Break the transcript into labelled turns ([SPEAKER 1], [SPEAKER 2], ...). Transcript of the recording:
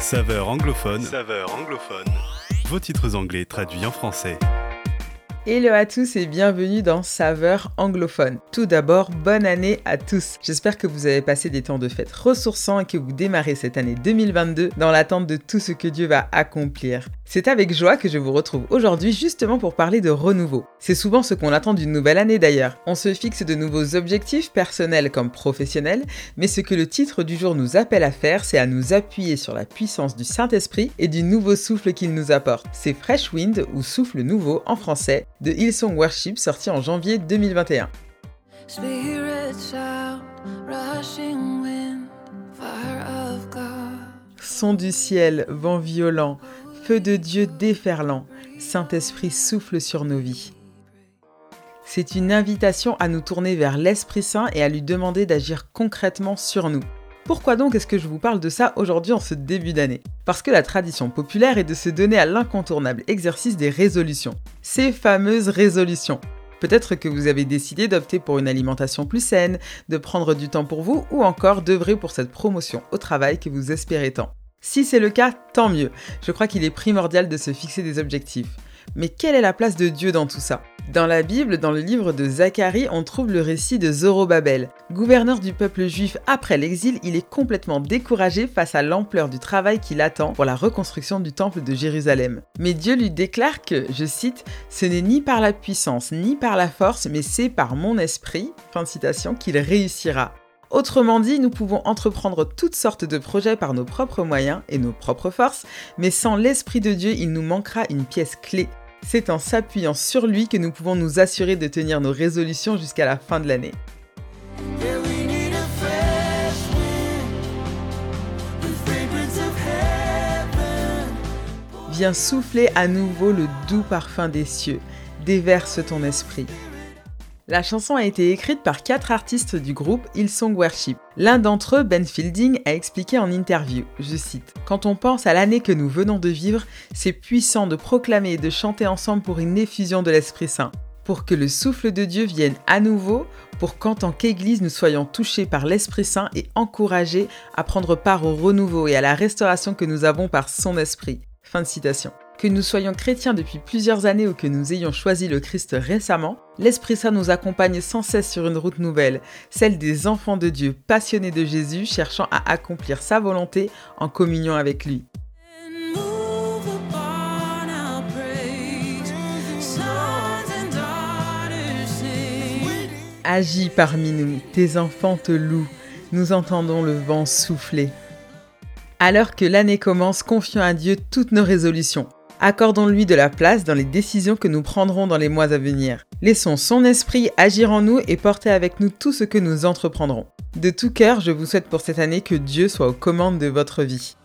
[SPEAKER 1] Saveur anglophone.
[SPEAKER 2] Saveur anglophone.
[SPEAKER 1] Vos titres anglais traduits en français.
[SPEAKER 3] Hello à tous et bienvenue dans Saveur anglophone. Tout d'abord, bonne année à tous. J'espère que vous avez passé des temps de fête ressourçants et que vous démarrez cette année 2022 dans l'attente de tout ce que Dieu va accomplir. C'est avec joie que je vous retrouve aujourd'hui justement pour parler de renouveau. C'est souvent ce qu'on attend d'une nouvelle année d'ailleurs. On se fixe de nouveaux objectifs personnels comme professionnels, mais ce que le titre du jour nous appelle à faire, c'est à nous appuyer sur la puissance du Saint-Esprit et du nouveau souffle qu'il nous apporte. C'est Fresh Wind ou Souffle Nouveau en français de Hillsong Worship sorti en janvier 2021. Son du ciel, vent violent, feu de Dieu déferlant, Saint-Esprit souffle sur nos vies. C'est une invitation à nous tourner vers l'Esprit Saint et à lui demander d'agir concrètement sur nous. Pourquoi donc est-ce que je vous parle de ça aujourd'hui en ce début d'année? Parce que la tradition populaire est de se donner à l'incontournable exercice des résolutions. Ces fameuses résolutions. Peut-être que vous avez décidé d'opter pour une alimentation plus saine, de prendre du temps pour vous ou encore d'œuvrer pour cette promotion au travail que vous espérez tant. Si c'est le cas, tant mieux. Je crois qu'il est primordial de se fixer des objectifs. Mais quelle est la place de Dieu dans tout ça? Dans la Bible, dans le livre de Zacharie, on trouve le récit de Zorobabel. Gouverneur du peuple juif après l'exil, il est complètement découragé face à l'ampleur du travail qu'il attend pour la reconstruction du temple de Jérusalem. Mais Dieu lui déclare que, je cite, Ce n'est ni par la puissance ni par la force, mais c'est par mon esprit, fin citation, qu'il réussira. Autrement dit, nous pouvons entreprendre toutes sortes de projets par nos propres moyens et nos propres forces, mais sans l'Esprit de Dieu, il nous manquera une pièce clé. C'est en s'appuyant sur lui que nous pouvons nous assurer de tenir nos résolutions jusqu'à la fin de l'année. Viens souffler à nouveau le doux parfum des cieux, déverse ton esprit. La chanson a été écrite par quatre artistes du groupe Hillsong Worship. L'un d'entre eux, Ben Fielding, a expliqué en interview, je cite, Quand on pense à l'année que nous venons de vivre, c'est puissant de proclamer et de chanter ensemble pour une effusion de l'Esprit Saint, pour que le souffle de Dieu vienne à nouveau, pour qu'en tant qu'Église nous soyons touchés par l'Esprit Saint et encouragés à prendre part au renouveau et à la restauration que nous avons par son Esprit. Fin de citation. Que nous soyons chrétiens depuis plusieurs années ou que nous ayons choisi le Christ récemment, l'Esprit Saint nous accompagne sans cesse sur une route nouvelle, celle des enfants de Dieu passionnés de Jésus cherchant à accomplir sa volonté en communion avec lui. Agis parmi nous, tes enfants te louent, nous entendons le vent souffler. Alors que l'année commence, confions à Dieu toutes nos résolutions. Accordons-lui de la place dans les décisions que nous prendrons dans les mois à venir. Laissons son esprit agir en nous et porter avec nous tout ce que nous entreprendrons. De tout cœur, je vous souhaite pour cette année que Dieu soit aux commandes de votre vie.